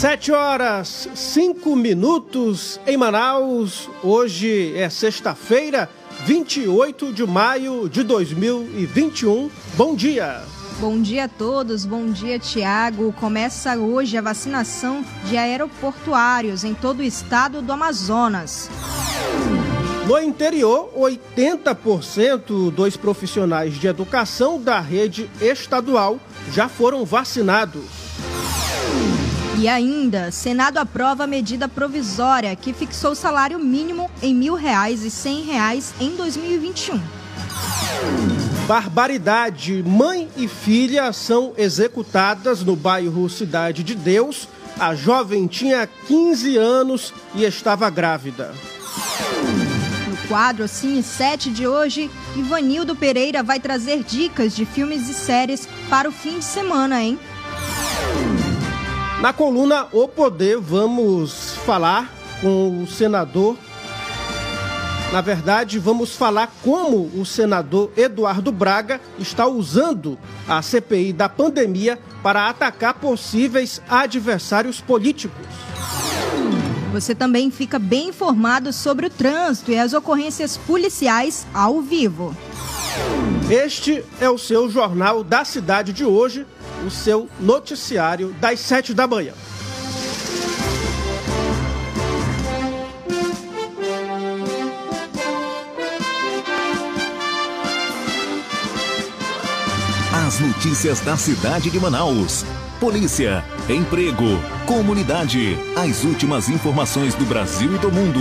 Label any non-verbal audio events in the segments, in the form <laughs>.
Sete horas, cinco minutos em Manaus. Hoje é sexta-feira, 28 de maio de 2021. Bom dia. Bom dia a todos, bom dia Tiago. Começa hoje a vacinação de aeroportuários em todo o estado do Amazonas. No interior, 80% dos profissionais de educação da rede estadual já foram vacinados. E ainda, Senado aprova a medida provisória que fixou o salário mínimo em mil reais e cem reais em 2021. Barbaridade! Mãe e filha são executadas no bairro Cidade de Deus. A jovem tinha 15 anos e estava grávida. No quadro Cine 7 de hoje, Ivanildo Pereira vai trazer dicas de filmes e séries para o fim de semana, hein? Na coluna O Poder, vamos falar com o senador na verdade, vamos falar como o senador Eduardo Braga está usando a CPI da pandemia para atacar possíveis adversários políticos. Você também fica bem informado sobre o trânsito e as ocorrências policiais ao vivo. Este é o seu Jornal da Cidade de hoje, o seu noticiário das sete da manhã. As notícias da cidade de Manaus. Polícia, emprego, comunidade. As últimas informações do Brasil e do mundo.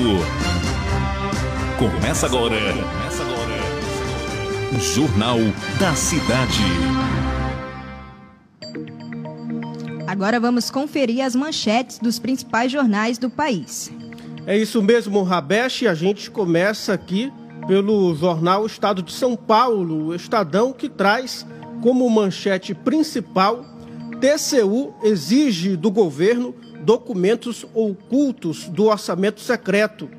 Começa agora. Começa agora. Jornal da Cidade. Agora vamos conferir as manchetes dos principais jornais do país. É isso mesmo, Rabesh. A gente começa aqui pelo jornal Estado de São Paulo, o Estadão, que traz como manchete principal, TCU exige do governo documentos ocultos do orçamento secreto.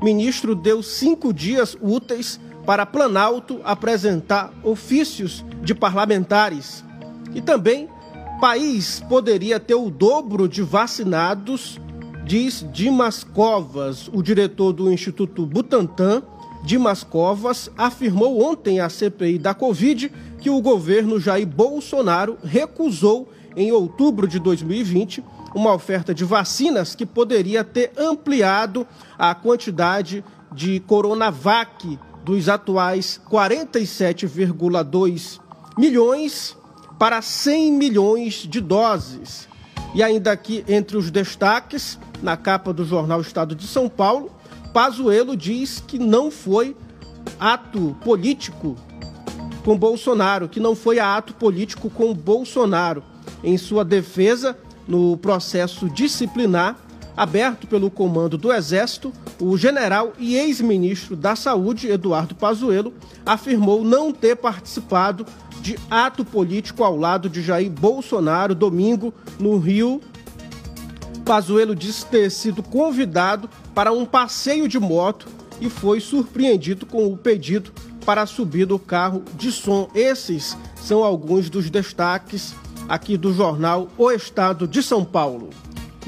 Ministro deu cinco dias úteis para Planalto apresentar ofícios de parlamentares. E também, país poderia ter o dobro de vacinados, diz Dimas Covas, o diretor do Instituto Butantan. Dimas Covas afirmou ontem à CPI da Covid que o governo Jair Bolsonaro recusou em outubro de 2020 uma oferta de vacinas que poderia ter ampliado a quantidade de Coronavac dos atuais 47,2 milhões para 100 milhões de doses. E ainda aqui entre os destaques, na capa do jornal Estado de São Paulo, Pazuello diz que não foi ato político com Bolsonaro, que não foi ato político com Bolsonaro. Em sua defesa, no processo disciplinar aberto pelo comando do Exército, o general e ex-ministro da Saúde, Eduardo Pazuello, afirmou não ter participado de ato político ao lado de Jair Bolsonaro domingo no Rio. Pazuello disse ter sido convidado para um passeio de moto e foi surpreendido com o pedido para subir do carro de som. Esses são alguns dos destaques aqui do jornal O Estado de São Paulo.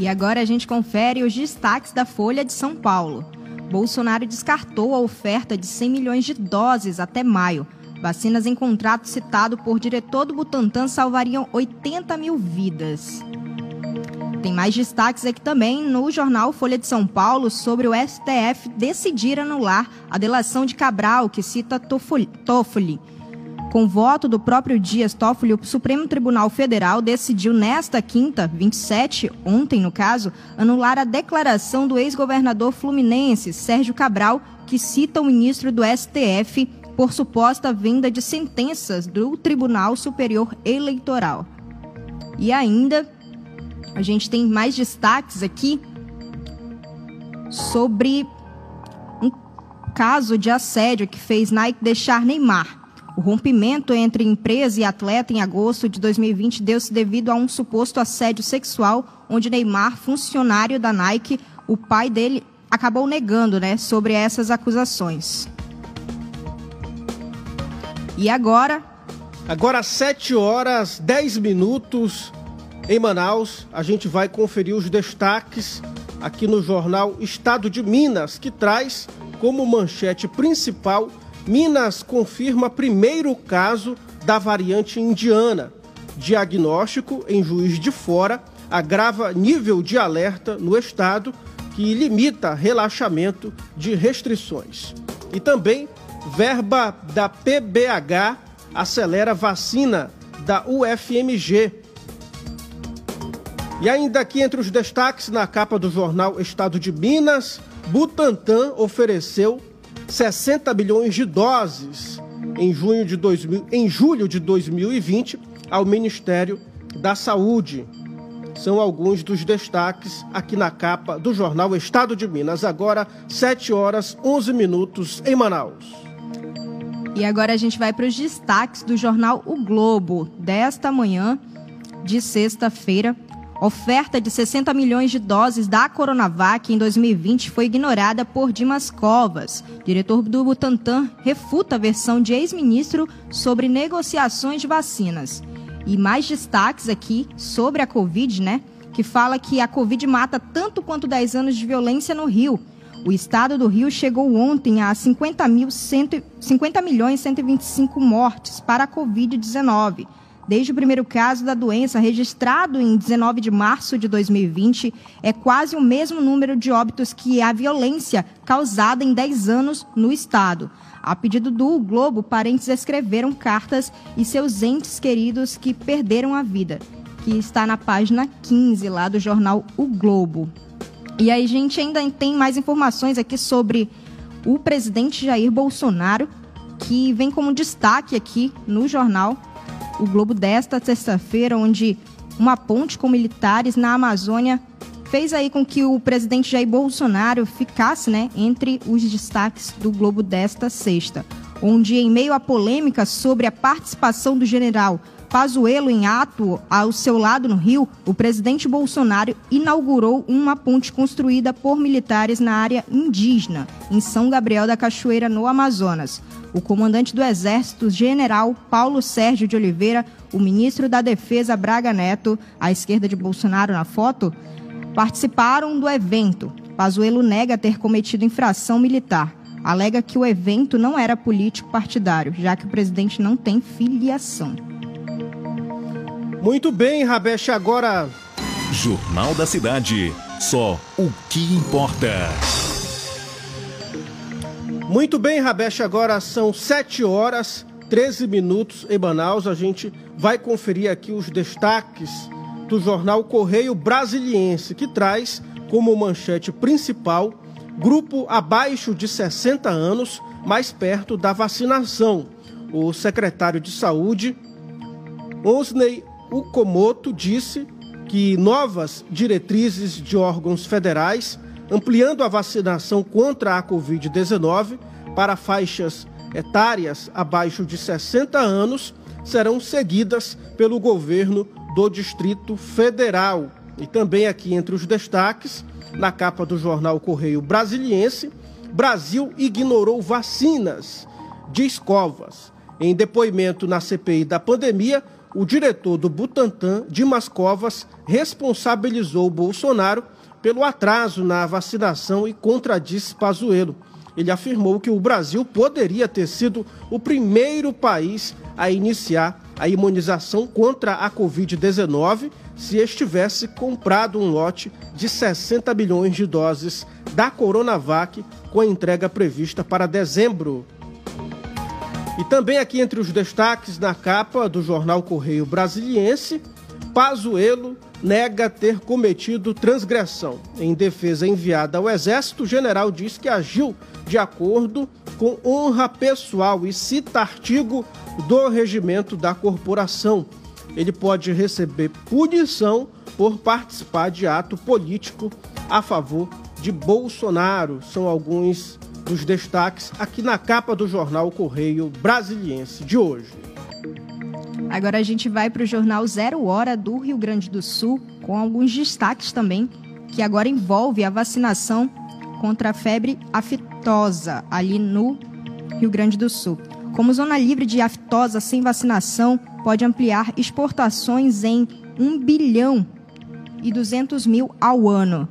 E agora a gente confere os destaques da Folha de São Paulo. Bolsonaro descartou a oferta de 100 milhões de doses até maio. Vacinas em contrato citado por diretor do Butantan salvariam 80 mil vidas. Tem mais destaques aqui também no jornal Folha de São Paulo sobre o STF decidir anular a delação de Cabral, que cita Toffoli. Com voto do próprio Dias Toffoli, o Supremo Tribunal Federal decidiu nesta quinta, 27, ontem no caso, anular a declaração do ex-governador fluminense Sérgio Cabral, que cita o ministro do STF por suposta venda de sentenças do Tribunal Superior Eleitoral. E ainda a gente tem mais destaques aqui sobre um caso de assédio que fez Nike deixar Neymar. O rompimento entre empresa e atleta em agosto de 2020 deu-se devido a um suposto assédio sexual, onde Neymar, funcionário da Nike, o pai dele acabou negando, né, sobre essas acusações. E agora? Agora 7 horas 10 minutos em Manaus, a gente vai conferir os destaques aqui no jornal Estado de Minas, que traz como manchete principal: Minas confirma primeiro caso da variante indiana. Diagnóstico em Juiz de Fora agrava nível de alerta no estado que limita relaxamento de restrições. E também verba da PBH acelera vacina da UFMG. E ainda aqui entre os destaques na capa do jornal Estado de Minas, Butantan ofereceu 60 milhões de doses em, junho de 2000, em julho de 2020 ao Ministério da Saúde. São alguns dos destaques aqui na capa do jornal Estado de Minas. Agora, 7 horas 11 minutos em Manaus. E agora a gente vai para os destaques do jornal O Globo desta manhã de sexta-feira. Oferta de 60 milhões de doses da Coronavac em 2020 foi ignorada por Dimas Covas. Diretor do Butantan refuta a versão de ex-ministro sobre negociações de vacinas. E mais destaques aqui sobre a Covid, né? Que fala que a Covid mata tanto quanto 10 anos de violência no Rio. O estado do Rio chegou ontem a 50, mil 50 milhões 125 mortes para a Covid-19. Desde o primeiro caso da doença, registrado em 19 de março de 2020, é quase o mesmo número de óbitos que a violência causada em 10 anos no estado. A pedido do Globo, parentes escreveram cartas e seus entes queridos que perderam a vida, que está na página 15 lá do jornal O Globo. E aí gente ainda tem mais informações aqui sobre o presidente Jair Bolsonaro, que vem como destaque aqui no jornal o Globo desta sexta-feira, onde uma ponte com militares na Amazônia fez aí com que o presidente Jair Bolsonaro ficasse né, entre os destaques do Globo desta sexta, onde, em meio à polêmica sobre a participação do general Pazuello em ato ao seu lado no Rio, o presidente Bolsonaro inaugurou uma ponte construída por militares na área indígena, em São Gabriel da Cachoeira, no Amazonas o comandante do Exército, general Paulo Sérgio de Oliveira, o ministro da Defesa, Braga Neto, à esquerda de Bolsonaro na foto, participaram do evento. Pazuello nega ter cometido infração militar. Alega que o evento não era político partidário, já que o presidente não tem filiação. Muito bem, Rabesh, agora. Jornal da Cidade. Só o que importa. Muito bem, Rabesh, agora são 7 horas 13 minutos em Manaus. A gente vai conferir aqui os destaques do jornal Correio Brasiliense, que traz como manchete principal grupo abaixo de 60 anos mais perto da vacinação. O secretário de Saúde, Osney Ukomoto, disse que novas diretrizes de órgãos federais ampliando a vacinação contra a Covid-19 para faixas etárias abaixo de 60 anos serão seguidas pelo governo do Distrito Federal. E também aqui entre os destaques, na capa do jornal Correio Brasiliense, Brasil ignorou vacinas, diz Covas. Em depoimento na CPI da pandemia, o diretor do Butantan, Dimas Covas, responsabilizou Bolsonaro pelo atraso na vacinação e contradisse Pazuello. Ele afirmou que o Brasil poderia ter sido o primeiro país a iniciar a imunização contra a Covid-19 se estivesse comprado um lote de 60 milhões de doses da Coronavac com a entrega prevista para dezembro. E também aqui entre os destaques na capa do jornal Correio Brasiliense, Pazuello nega ter cometido transgressão. Em defesa enviada ao Exército, o general diz que agiu de acordo com honra pessoal e cita artigo do regimento da corporação. Ele pode receber punição por participar de ato político a favor de Bolsonaro. São alguns dos destaques aqui na capa do jornal Correio Brasiliense de hoje. Agora a gente vai para o jornal Zero Hora do Rio Grande do Sul, com alguns destaques também, que agora envolve a vacinação contra a febre aftosa ali no Rio Grande do Sul. Como zona livre de aftosa sem vacinação, pode ampliar exportações em 1 bilhão e 200 mil ao ano.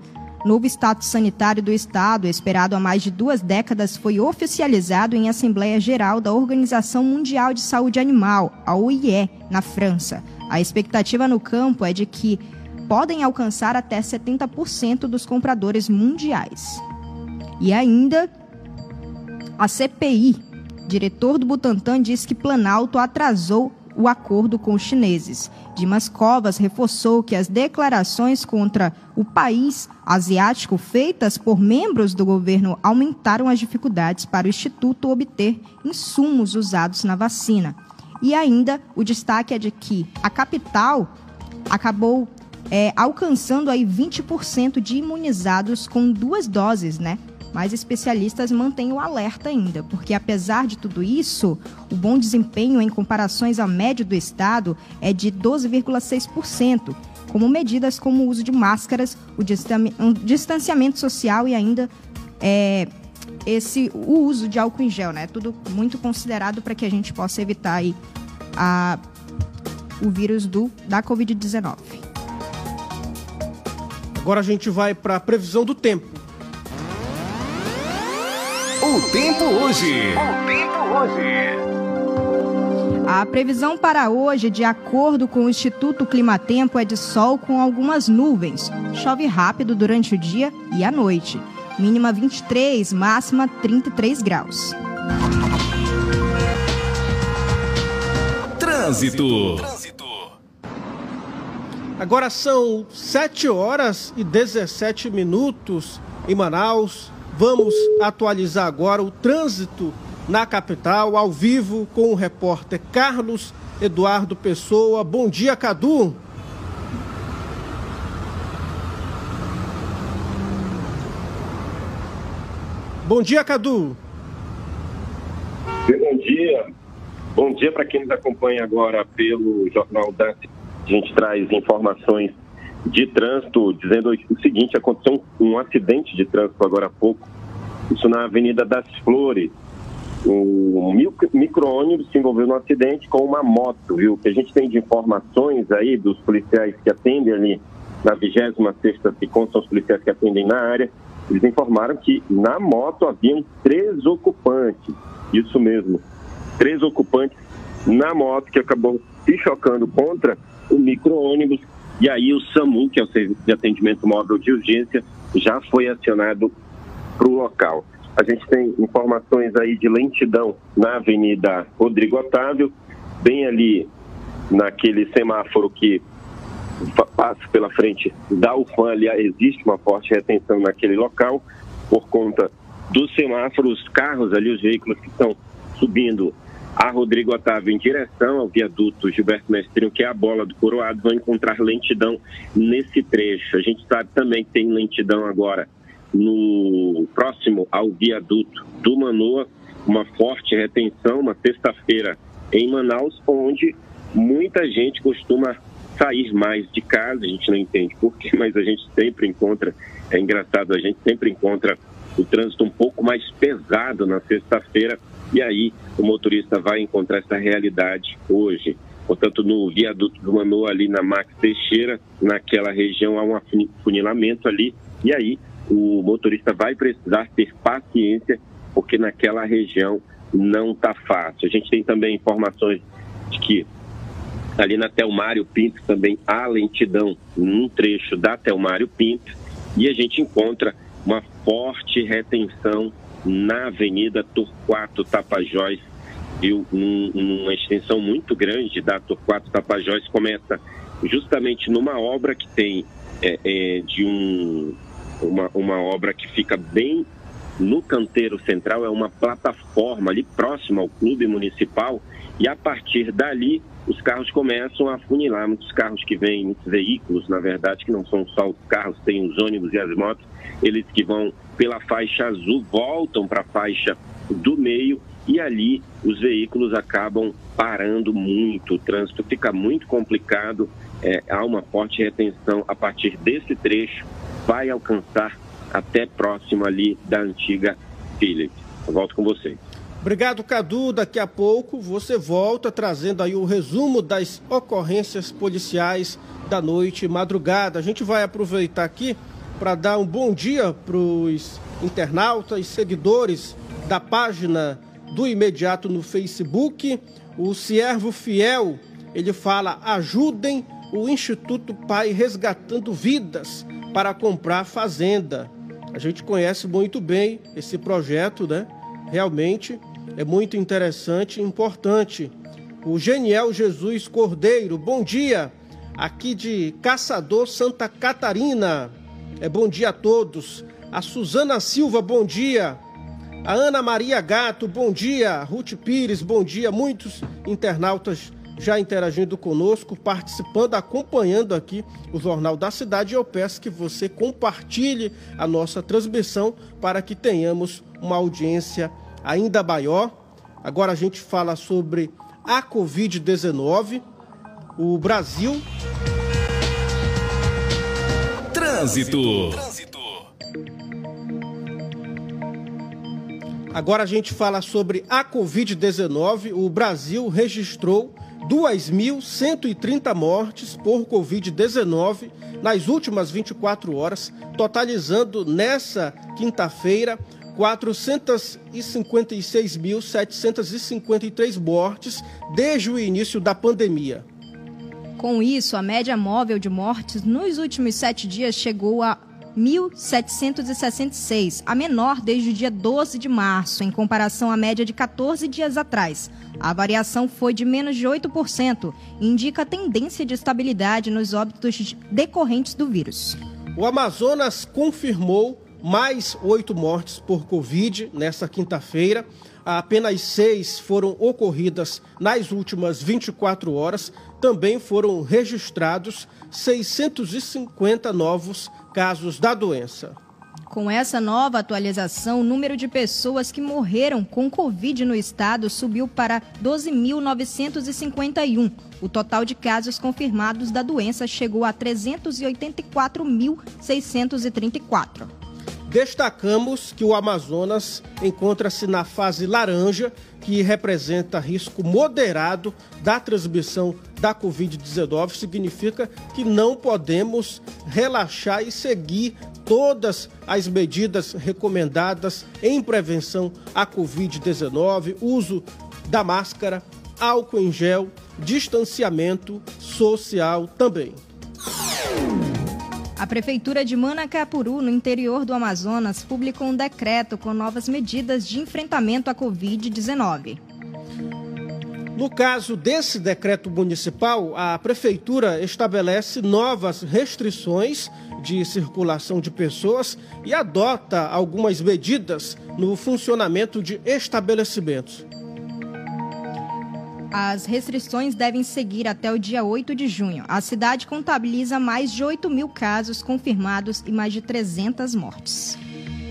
Novo status sanitário do Estado, esperado há mais de duas décadas, foi oficializado em Assembleia Geral da Organização Mundial de Saúde Animal, a OIE, na França. A expectativa no campo é de que podem alcançar até 70% dos compradores mundiais. E ainda, a CPI, diretor do Butantan, diz que Planalto atrasou o acordo com os chineses. Dimas Covas reforçou que as declarações contra o país asiático feitas por membros do governo aumentaram as dificuldades para o Instituto obter insumos usados na vacina. E ainda o destaque é de que a capital acabou é, alcançando aí 20% de imunizados com duas doses, né? Mas especialistas mantêm o alerta ainda, porque apesar de tudo isso, o bom desempenho em comparações à média do estado é de 12,6%, como medidas como o uso de máscaras, o distanciamento social e ainda é, esse o uso de álcool em gel, né? Tudo muito considerado para que a gente possa evitar aí a, o vírus do da COVID-19. Agora a gente vai para a previsão do tempo. O tempo hoje. O tempo hoje. A previsão para hoje, de acordo com o Instituto Climatempo, é de sol com algumas nuvens. Chove rápido durante o dia e a noite. Mínima 23, máxima 33 graus. Trânsito. Agora são 7 horas e 17 minutos em Manaus. Vamos atualizar agora o trânsito na capital, ao vivo, com o repórter Carlos Eduardo Pessoa. Bom dia, Cadu. Bom dia, Cadu. Bom dia. Bom dia para quem nos acompanha agora pelo Jornal da. A gente traz informações de trânsito, dizendo o seguinte: aconteceu um, um acidente de trânsito agora há pouco, isso na Avenida das Flores. Um micro-ônibus se envolveu no acidente com uma moto, viu? O que a gente tem de informações aí dos policiais que atendem ali na 26 que constam os policiais que atendem na área, eles informaram que na moto haviam três ocupantes. Isso mesmo, três ocupantes na moto que acabou se chocando contra o micro-ônibus e aí o SAMU, que é o Serviço de Atendimento Móvel de Urgência, já foi acionado para o local. A gente tem informações aí de lentidão na Avenida Rodrigo Otávio, bem ali naquele semáforo que passa pela frente da UFAM, ali existe uma forte retenção naquele local, por conta dos semáforos, os carros ali, os veículos que estão subindo a Rodrigo Otávio em direção ao viaduto Gilberto Mestrinho, que é a bola do Coroado, vão encontrar lentidão nesse trecho. A gente sabe também que tem lentidão agora no próximo ao viaduto do Manoa, uma forte retenção, uma sexta-feira em Manaus, onde muita gente costuma sair mais de casa, a gente não entende porquê, mas a gente sempre encontra, é engraçado, a gente sempre encontra o trânsito um pouco mais pesado na sexta-feira e aí o motorista vai encontrar essa realidade hoje. Portanto, no viaduto do Manoa, ali na Max Teixeira, naquela região há um afunilamento ali, e aí o motorista vai precisar ter paciência, porque naquela região não está fácil. A gente tem também informações de que ali na Telmário Pinto também há lentidão num trecho da Telmário Pinto, e a gente encontra uma forte retenção na Avenida Torquato Tapajós, viu? Um, uma extensão muito grande da Torquato Tapajós começa justamente numa obra que tem é, é, de um, uma, uma obra que fica bem no canteiro central, é uma plataforma ali próxima ao clube municipal e a partir dali os carros começam a funilar, muitos carros que vêm, muitos veículos, na verdade, que não são só os carros, tem os ônibus e as motos, eles que vão pela faixa azul voltam para a faixa do meio e ali os veículos acabam parando muito, o trânsito fica muito complicado, é, há uma forte retenção a partir desse trecho, vai alcançar até próximo ali da antiga Philips. Eu volto com vocês. Obrigado, Cadu. Daqui a pouco você volta trazendo aí o resumo das ocorrências policiais da noite e madrugada. A gente vai aproveitar aqui para dar um bom dia para os internautas e seguidores da página do Imediato no Facebook. O Siervo Fiel, ele fala: ajudem o Instituto Pai Resgatando Vidas para comprar fazenda. A gente conhece muito bem esse projeto, né? Realmente é muito interessante e importante. O Geniel Jesus Cordeiro, bom dia, aqui de Caçador, Santa Catarina. É bom dia a todos. A Suzana Silva, bom dia. A Ana Maria Gato, bom dia. Ruth Pires, bom dia. Muitos internautas já interagindo conosco, participando, acompanhando aqui o Jornal da Cidade. Eu peço que você compartilhe a nossa transmissão para que tenhamos uma audiência ainda maior. Agora a gente fala sobre a Covid-19. O Brasil. Trânsito. Agora a gente fala sobre a Covid-19. O Brasil registrou 2.130 mortes por Covid-19 nas últimas 24 horas, totalizando nessa quinta-feira 456.753 mortes desde o início da pandemia. Com isso, a média móvel de mortes nos últimos sete dias chegou a 1.766, a menor desde o dia 12 de março, em comparação à média de 14 dias atrás. A variação foi de menos de 8% e indica a tendência de estabilidade nos óbitos decorrentes do vírus. O Amazonas confirmou mais oito mortes por Covid nesta quinta-feira. Apenas seis foram ocorridas nas últimas 24 horas. Também foram registrados 650 novos casos da doença. Com essa nova atualização, o número de pessoas que morreram com Covid no estado subiu para 12.951. O total de casos confirmados da doença chegou a 384.634. Destacamos que o Amazonas encontra-se na fase laranja, que representa risco moderado da transmissão da Covid-19. Significa que não podemos relaxar e seguir todas as medidas recomendadas em prevenção à Covid-19, uso da máscara, álcool em gel, distanciamento social também. A Prefeitura de Manacapuru, no interior do Amazonas, publicou um decreto com novas medidas de enfrentamento à Covid-19. No caso desse decreto municipal, a Prefeitura estabelece novas restrições de circulação de pessoas e adota algumas medidas no funcionamento de estabelecimentos. As restrições devem seguir até o dia 8 de junho. A cidade contabiliza mais de 8 mil casos confirmados e mais de 300 mortes.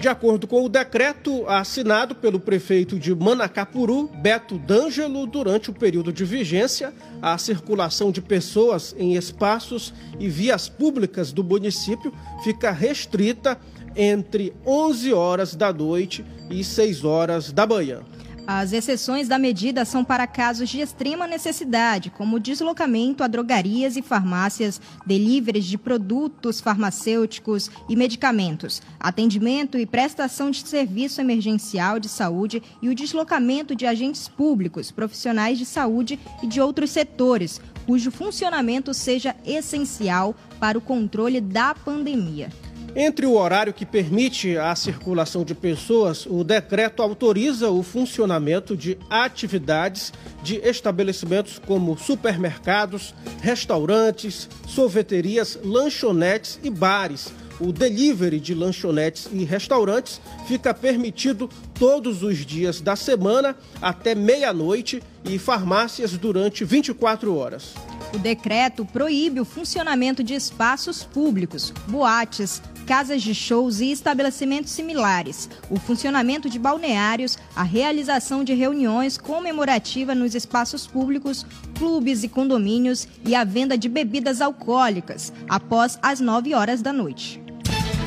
De acordo com o decreto assinado pelo prefeito de Manacapuru, Beto D'Angelo, durante o período de vigência, a circulação de pessoas em espaços e vias públicas do município fica restrita entre 11 horas da noite e 6 horas da manhã. As exceções da medida são para casos de extrema necessidade, como deslocamento a drogarias e farmácias, deliveries de produtos farmacêuticos e medicamentos, atendimento e prestação de serviço emergencial de saúde e o deslocamento de agentes públicos, profissionais de saúde e de outros setores, cujo funcionamento seja essencial para o controle da pandemia. Entre o horário que permite a circulação de pessoas, o decreto autoriza o funcionamento de atividades de estabelecimentos como supermercados, restaurantes, sorveterias, lanchonetes e bares. O delivery de lanchonetes e restaurantes fica permitido todos os dias da semana até meia-noite e farmácias durante 24 horas. O decreto proíbe o funcionamento de espaços públicos, boates, casas de shows e estabelecimentos similares, o funcionamento de balneários, a realização de reuniões comemorativas nos espaços públicos, clubes e condomínios e a venda de bebidas alcoólicas após as 9 horas da noite.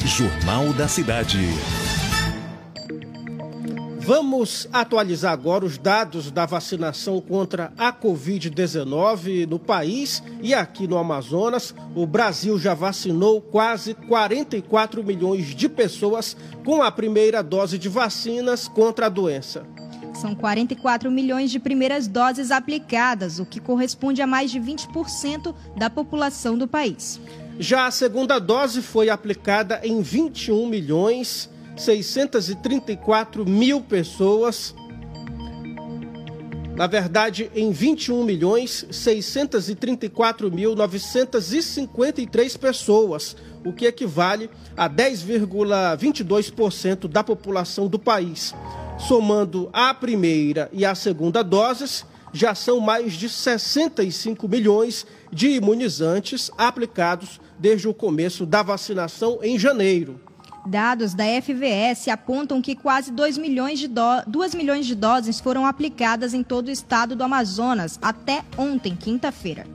Jornal da Cidade. Vamos atualizar agora os dados da vacinação contra a Covid-19 no país e aqui no Amazonas. O Brasil já vacinou quase 44 milhões de pessoas com a primeira dose de vacinas contra a doença. São 44 milhões de primeiras doses aplicadas, o que corresponde a mais de 20% da população do país. Já a segunda dose foi aplicada em 21 milhões 634 mil pessoas. Na verdade, em 21 milhões 634 mil 953 pessoas, o que equivale a 10,22% da população do país. Somando a primeira e a segunda doses, já são mais de 65 milhões de imunizantes aplicados desde o começo da vacinação em janeiro. Dados da FVS apontam que quase 2 milhões, de do... 2 milhões de doses foram aplicadas em todo o estado do Amazonas até ontem, quinta-feira.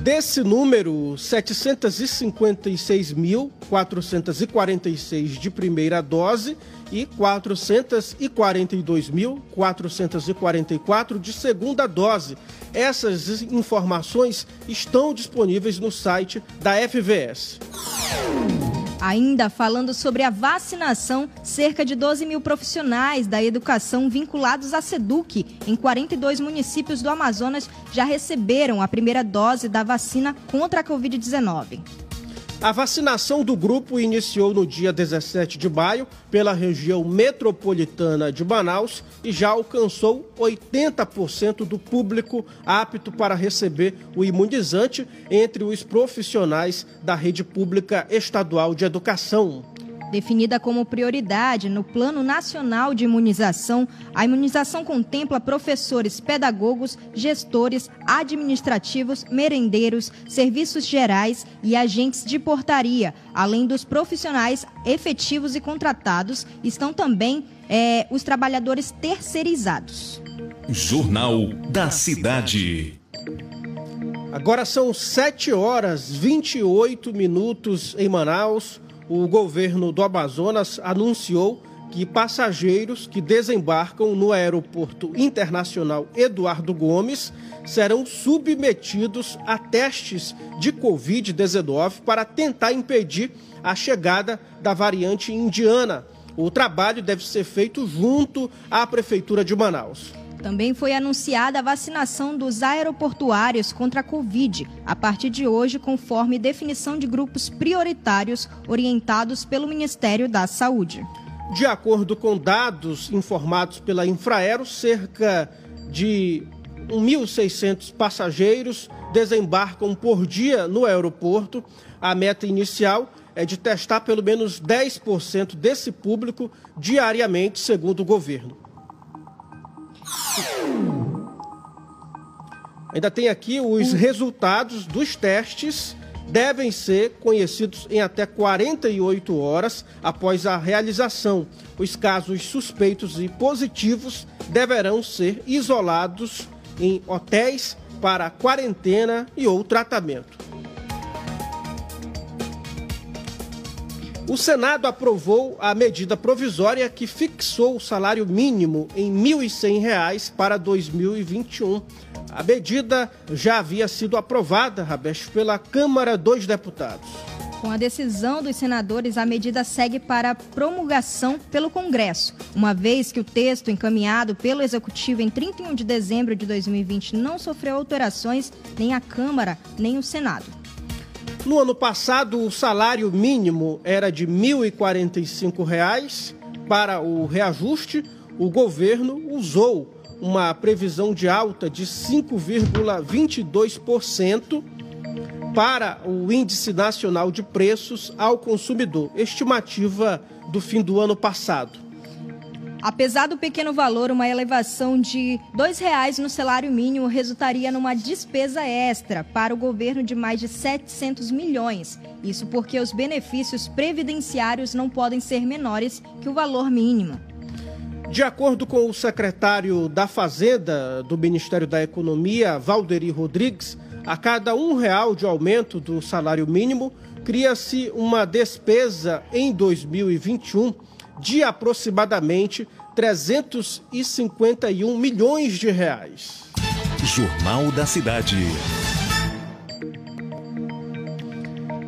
Desse número, 756.446 de primeira dose e 442.444 de segunda dose. Essas informações estão disponíveis no site da FVS. Ainda falando sobre a vacinação, cerca de 12 mil profissionais da educação vinculados à SEDUC em 42 municípios do Amazonas já receberam a primeira dose da vacina contra a Covid-19. A vacinação do grupo iniciou no dia 17 de maio pela região metropolitana de Manaus e já alcançou 80% do público apto para receber o imunizante entre os profissionais da rede pública estadual de educação. Definida como prioridade no Plano Nacional de Imunização, a imunização contempla professores, pedagogos, gestores, administrativos, merendeiros, serviços gerais e agentes de portaria, além dos profissionais efetivos e contratados, estão também é, os trabalhadores terceirizados. Jornal da Cidade. Agora são 7 horas 28 minutos em Manaus o governo do Amazonas anunciou que passageiros que desembarcam no Aeroporto Internacional Eduardo Gomes serão submetidos a testes de Covid-19 para tentar impedir a chegada da variante indiana. O trabalho deve ser feito junto à Prefeitura de Manaus. Também foi anunciada a vacinação dos aeroportuários contra a Covid, a partir de hoje, conforme definição de grupos prioritários orientados pelo Ministério da Saúde. De acordo com dados informados pela Infraero, cerca de 1.600 passageiros desembarcam por dia no aeroporto. A meta inicial é de testar pelo menos 10% desse público diariamente, segundo o governo. Ainda tem aqui os resultados dos testes devem ser conhecidos em até 48 horas após a realização. Os casos suspeitos e positivos deverão ser isolados em hotéis para quarentena e ou tratamento. O Senado aprovou a medida provisória que fixou o salário mínimo em R$ 1.100 para 2021. A medida já havia sido aprovada, Rabeste, pela Câmara dos Deputados. Com a decisão dos senadores, a medida segue para promulgação pelo Congresso, uma vez que o texto encaminhado pelo Executivo em 31 de dezembro de 2020 não sofreu alterações nem a Câmara nem o Senado. No ano passado, o salário mínimo era de R$ 1.045. Para o reajuste, o governo usou uma previsão de alta de 5,22% para o Índice Nacional de Preços ao Consumidor, estimativa do fim do ano passado. Apesar do pequeno valor, uma elevação de R$ reais no salário mínimo resultaria numa despesa extra para o governo de mais de 700 milhões. Isso porque os benefícios previdenciários não podem ser menores que o valor mínimo. De acordo com o secretário da Fazenda do Ministério da Economia, Valderi Rodrigues, a cada um real de aumento do salário mínimo, cria-se uma despesa em 2021 de aproximadamente 351 milhões de reais. Jornal da Cidade.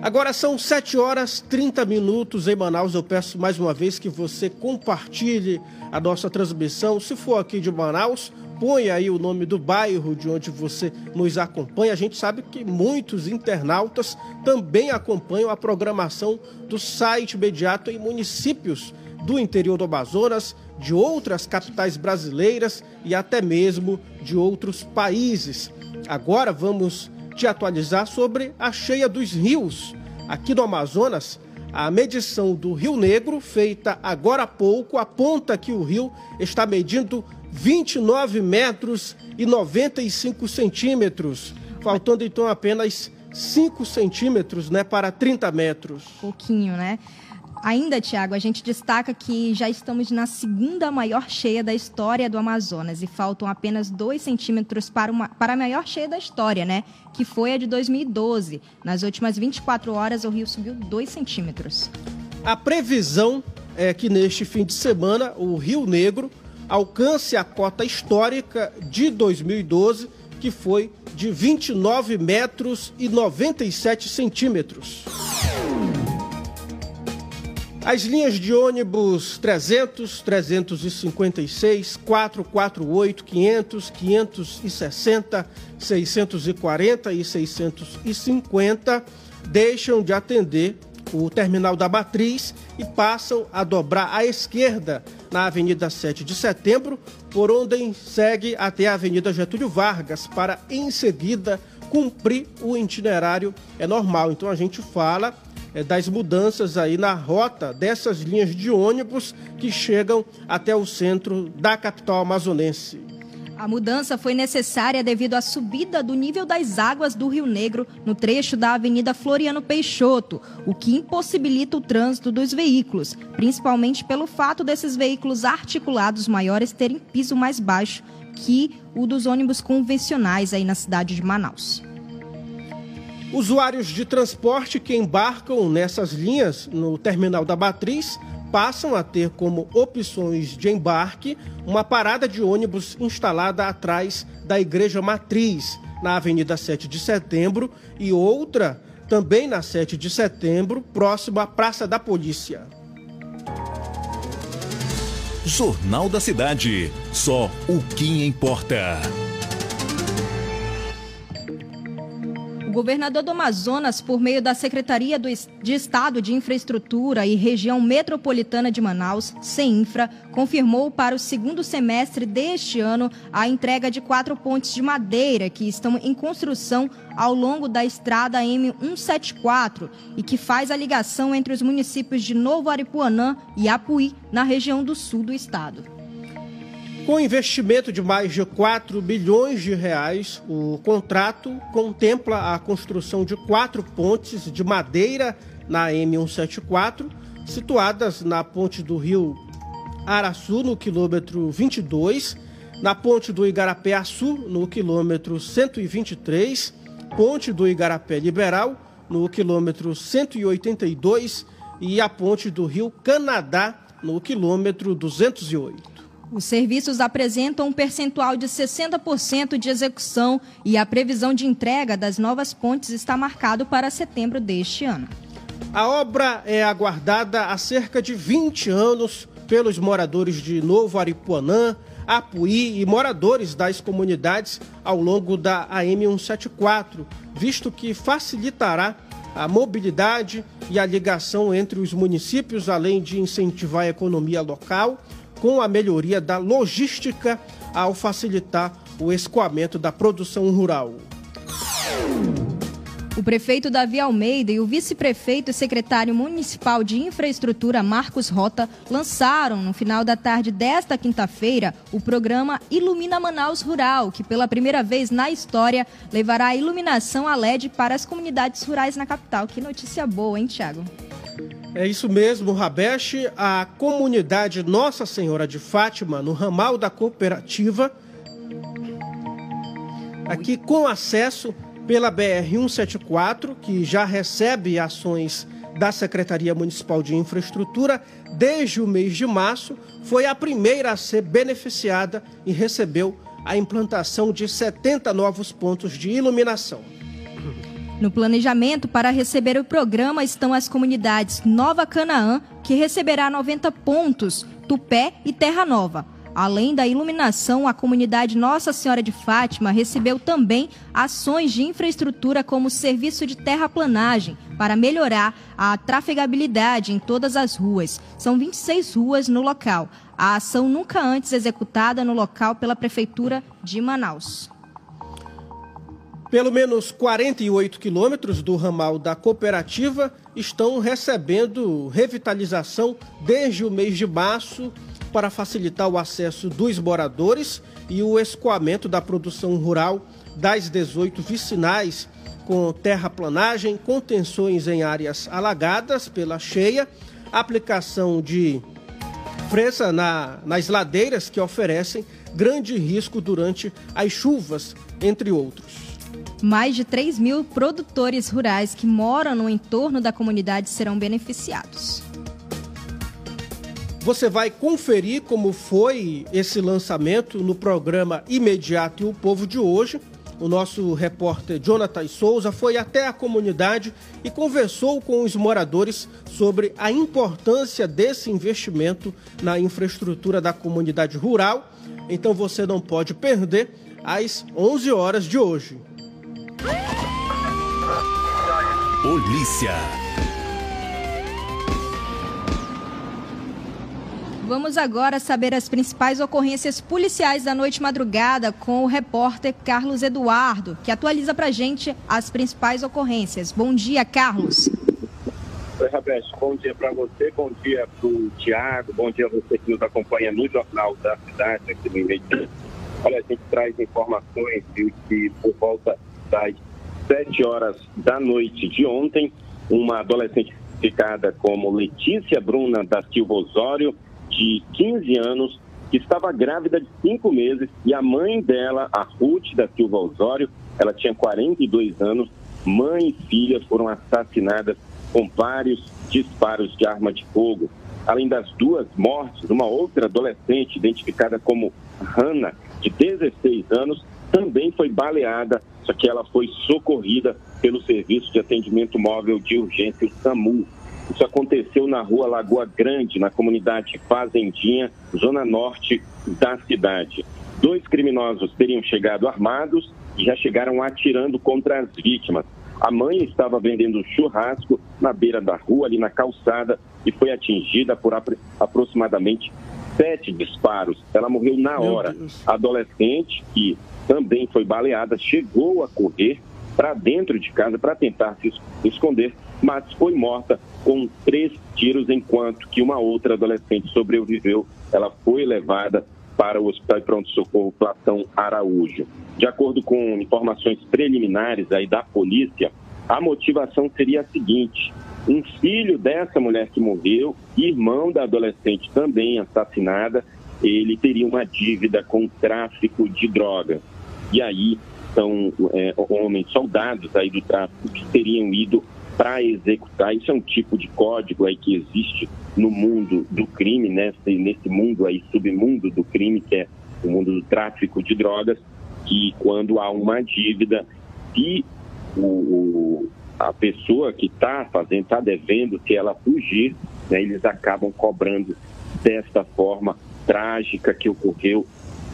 Agora são 7 horas 30 minutos em Manaus. Eu peço mais uma vez que você compartilhe a nossa transmissão. Se for aqui de Manaus, põe aí o nome do bairro de onde você nos acompanha. A gente sabe que muitos internautas também acompanham a programação do site imediato em municípios do interior do Amazonas, de outras capitais brasileiras e até mesmo de outros países. Agora vamos te atualizar sobre a cheia dos rios. Aqui no Amazonas, a medição do Rio Negro, feita agora há pouco, aponta que o rio está medindo 29 metros e 95 centímetros, faltando então apenas 5 centímetros né, para 30 metros. Pouquinho, né? Ainda, Tiago, a gente destaca que já estamos na segunda maior cheia da história do Amazonas e faltam apenas 2 centímetros para, uma, para a maior cheia da história, né? Que foi a de 2012. Nas últimas 24 horas, o rio subiu 2 centímetros. A previsão é que neste fim de semana o Rio Negro alcance a cota histórica de 2012, que foi de 29 metros e 97 centímetros. As linhas de ônibus 300, 356, 448, 500, 560, 640 e 650 deixam de atender o terminal da Matriz e passam a dobrar à esquerda na Avenida 7 de Setembro, por onde segue até a Avenida Getúlio Vargas, para em seguida cumprir o itinerário é normal. Então a gente fala das mudanças aí na rota dessas linhas de ônibus que chegam até o centro da capital amazonense. A mudança foi necessária devido à subida do nível das águas do Rio Negro no trecho da Avenida Floriano Peixoto, o que impossibilita o trânsito dos veículos, principalmente pelo fato desses veículos articulados maiores terem piso mais baixo que o dos ônibus convencionais aí na cidade de Manaus. Usuários de transporte que embarcam nessas linhas no terminal da Matriz passam a ter como opções de embarque uma parada de ônibus instalada atrás da Igreja Matriz, na Avenida 7 de Setembro, e outra também na 7 de Setembro, próximo à Praça da Polícia. Jornal da Cidade. Só o que importa. O governador do Amazonas, por meio da Secretaria de Estado de Infraestrutura e Região Metropolitana de Manaus, CEINFRA, confirmou para o segundo semestre deste ano a entrega de quatro pontes de madeira que estão em construção ao longo da estrada M174 e que faz a ligação entre os municípios de Novo Aripuanã e Apuí, na região do sul do estado. Com investimento de mais de 4 bilhões de reais, o contrato contempla a construção de quatro pontes de madeira na M174, situadas na ponte do rio Araçu, no quilômetro 22, na ponte do Igarapé-Açu, no quilômetro 123, ponte do Igarapé Liberal, no quilômetro 182 e a ponte do rio Canadá, no quilômetro 208. Os serviços apresentam um percentual de 60% de execução e a previsão de entrega das novas pontes está marcado para setembro deste ano. A obra é aguardada há cerca de 20 anos pelos moradores de Novo Aripuanã, Apuí e moradores das comunidades ao longo da AM174, visto que facilitará a mobilidade e a ligação entre os municípios, além de incentivar a economia local com a melhoria da logística ao facilitar o escoamento da produção rural. O prefeito Davi Almeida e o vice-prefeito e secretário municipal de infraestrutura Marcos Rota lançaram no final da tarde desta quinta-feira o programa Ilumina Manaus Rural, que pela primeira vez na história levará a iluminação a LED para as comunidades rurais na capital. Que notícia boa, hein, Tiago? É isso mesmo, Rabesh. A comunidade Nossa Senhora de Fátima, no ramal da cooperativa, aqui com acesso pela BR-174, que já recebe ações da Secretaria Municipal de Infraestrutura, desde o mês de março, foi a primeira a ser beneficiada e recebeu a implantação de 70 novos pontos de iluminação. No planejamento para receber o programa estão as comunidades Nova Canaã, que receberá 90 pontos, Tupé e Terra Nova. Além da iluminação, a comunidade Nossa Senhora de Fátima recebeu também ações de infraestrutura como serviço de terraplanagem para melhorar a trafegabilidade em todas as ruas. São 26 ruas no local. A ação nunca antes executada no local pela Prefeitura de Manaus. Pelo menos 48 quilômetros do ramal da cooperativa estão recebendo revitalização desde o mês de março para facilitar o acesso dos moradores e o escoamento da produção rural das 18 vicinais, com terraplanagem, contenções em áreas alagadas pela cheia, aplicação de presa na, nas ladeiras que oferecem grande risco durante as chuvas, entre outros. Mais de 3 mil produtores rurais que moram no entorno da comunidade serão beneficiados. Você vai conferir como foi esse lançamento no programa Imediato e o Povo de hoje. O nosso repórter Jonathan Souza foi até a comunidade e conversou com os moradores sobre a importância desse investimento na infraestrutura da comunidade rural. Então você não pode perder às 11 horas de hoje. Polícia. Vamos agora saber as principais ocorrências policiais da noite madrugada com o repórter Carlos Eduardo, que atualiza para gente as principais ocorrências. Bom dia, Carlos. Oi, Roberto. Bom dia para você, bom dia para o Tiago, bom dia a você que nos acompanha no Jornal da Cidade, aqui no Imediato. Olha, a gente traz informações de que por volta 7 horas da noite de ontem, uma adolescente identificada como Letícia Bruna da Silva Osório, de 15 anos, que estava grávida de cinco meses, e a mãe dela, a Ruth da Silva Osório, ela tinha 42 anos, mãe e filha foram assassinadas com vários disparos de arma de fogo. Além das duas mortes, uma outra adolescente, identificada como Hannah, de 16 anos, também foi baleada, só que ela foi socorrida pelo Serviço de Atendimento Móvel de Urgência, o SAMU. Isso aconteceu na rua Lagoa Grande, na comunidade Fazendinha, zona norte da cidade. Dois criminosos teriam chegado armados e já chegaram atirando contra as vítimas. A mãe estava vendendo churrasco na beira da rua, ali na calçada, e foi atingida por aproximadamente sete disparos. Ela morreu na hora. A adolescente, que também foi baleada, chegou a correr para dentro de casa para tentar se esconder, mas foi morta com três tiros, enquanto que uma outra adolescente sobreviveu. Ela foi levada para o Hospital de Pronto-Socorro Platão Araújo. De acordo com informações preliminares aí da polícia, a motivação seria a seguinte: um filho dessa mulher que morreu, irmão da adolescente também assassinada, ele teria uma dívida com tráfico de drogas. E aí são é, homens, soldados aí do tráfico que teriam ido para executar. Isso é um tipo de código aí que existe no mundo do crime, nesse, nesse mundo aí, submundo do crime, que é o mundo do tráfico de drogas, que quando há uma dívida, se o a pessoa que está fazendo, está devendo, se ela fugir, né, eles acabam cobrando desta forma trágica que ocorreu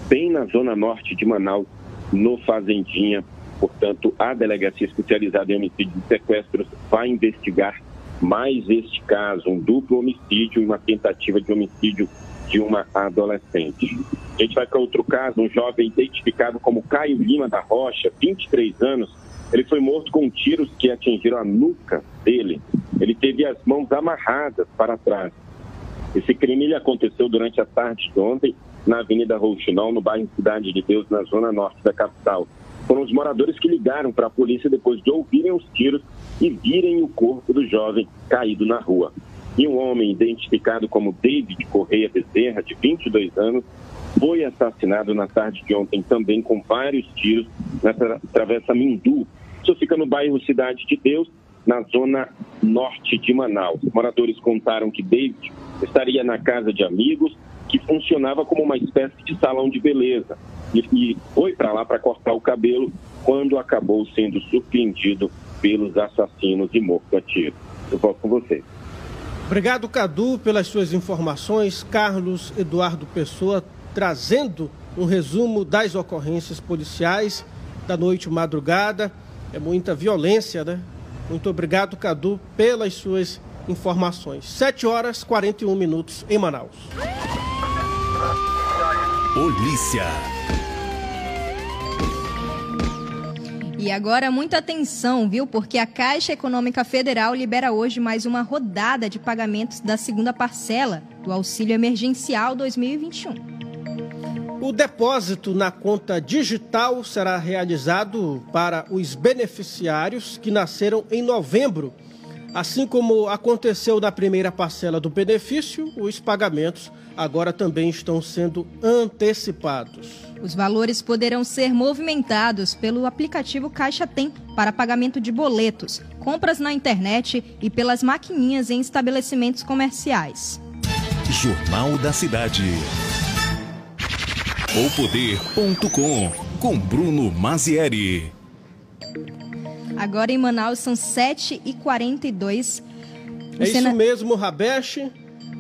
bem na zona norte de Manaus, no Fazendinha. Portanto, a Delegacia Especializada em Homicídio e Sequestros vai investigar mais este caso, um duplo homicídio e uma tentativa de homicídio de uma adolescente. A gente vai para outro caso, um jovem identificado como Caio Lima da Rocha, 23 anos. Ele foi morto com tiros que atingiram a nuca dele. Ele teve as mãos amarradas para trás. Esse crime aconteceu durante a tarde de ontem na Avenida Rouxinol, no bairro Cidade de Deus, na zona norte da capital. Foram os moradores que ligaram para a polícia depois de ouvirem os tiros e virem o corpo do jovem caído na rua. E um homem identificado como David Correia Bezerra, de 22 anos, foi assassinado na tarde de ontem também com vários tiros nessa travessa Mindu. Isso fica no bairro Cidade de Deus, na zona norte de Manaus. Moradores contaram que David estaria na casa de amigos, que funcionava como uma espécie de salão de beleza, e, e foi para lá para cortar o cabelo quando acabou sendo surpreendido pelos assassinos e morto a tiro. Eu volto com vocês. Obrigado, Cadu, pelas suas informações. Carlos Eduardo Pessoa trazendo um resumo das ocorrências policiais da noite madrugada. É muita violência, né? Muito obrigado, Cadu, pelas suas informações. 7 horas 41 minutos em Manaus. Polícia. E agora muita atenção, viu? Porque a Caixa Econômica Federal libera hoje mais uma rodada de pagamentos da segunda parcela do Auxílio Emergencial 2021. O depósito na conta digital será realizado para os beneficiários que nasceram em novembro. Assim como aconteceu na primeira parcela do benefício, os pagamentos agora também estão sendo antecipados. Os valores poderão ser movimentados pelo aplicativo Caixa Tem para pagamento de boletos, compras na internet e pelas maquininhas em estabelecimentos comerciais. Jornal da Cidade. O Poder.com com Bruno Mazieri. Agora em Manaus são 7h42. É isso mesmo, Rabesh.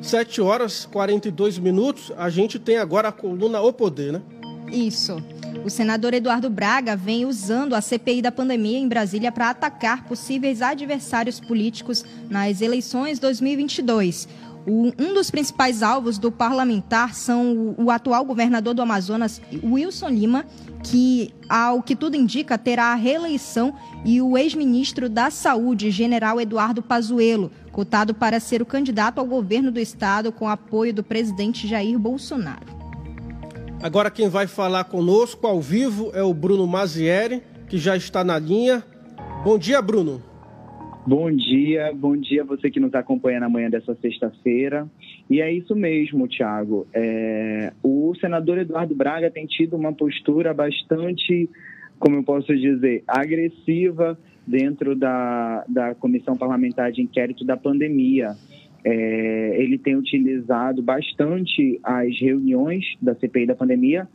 7 horas 42 minutos. A gente tem agora a coluna O Poder, né? Isso. O senador Eduardo Braga vem usando a CPI da pandemia em Brasília para atacar possíveis adversários políticos nas eleições 2022. O, um dos principais alvos do parlamentar são o, o, atual governador do Amazonas, Wilson Lima, que, ao que tudo indica, terá a reeleição, e o ex-ministro da Saúde, general Eduardo Pazuello, cotado para ser o candidato ao governo do estado com apoio do presidente Jair Bolsonaro. Agora quem vai falar conosco ao vivo é o Bruno Mazieri, que já está na linha. Bom dia, Bruno. Bom dia, bom dia você que nos acompanha na manhã dessa sexta-feira. E é isso mesmo, Tiago. É, o senador Eduardo Braga tem tido uma postura bastante, como eu posso dizer, agressiva dentro da, da Comissão Parlamentar de Inquérito da Pandemia. É, ele tem utilizado bastante as reuniões da CPI da pandemia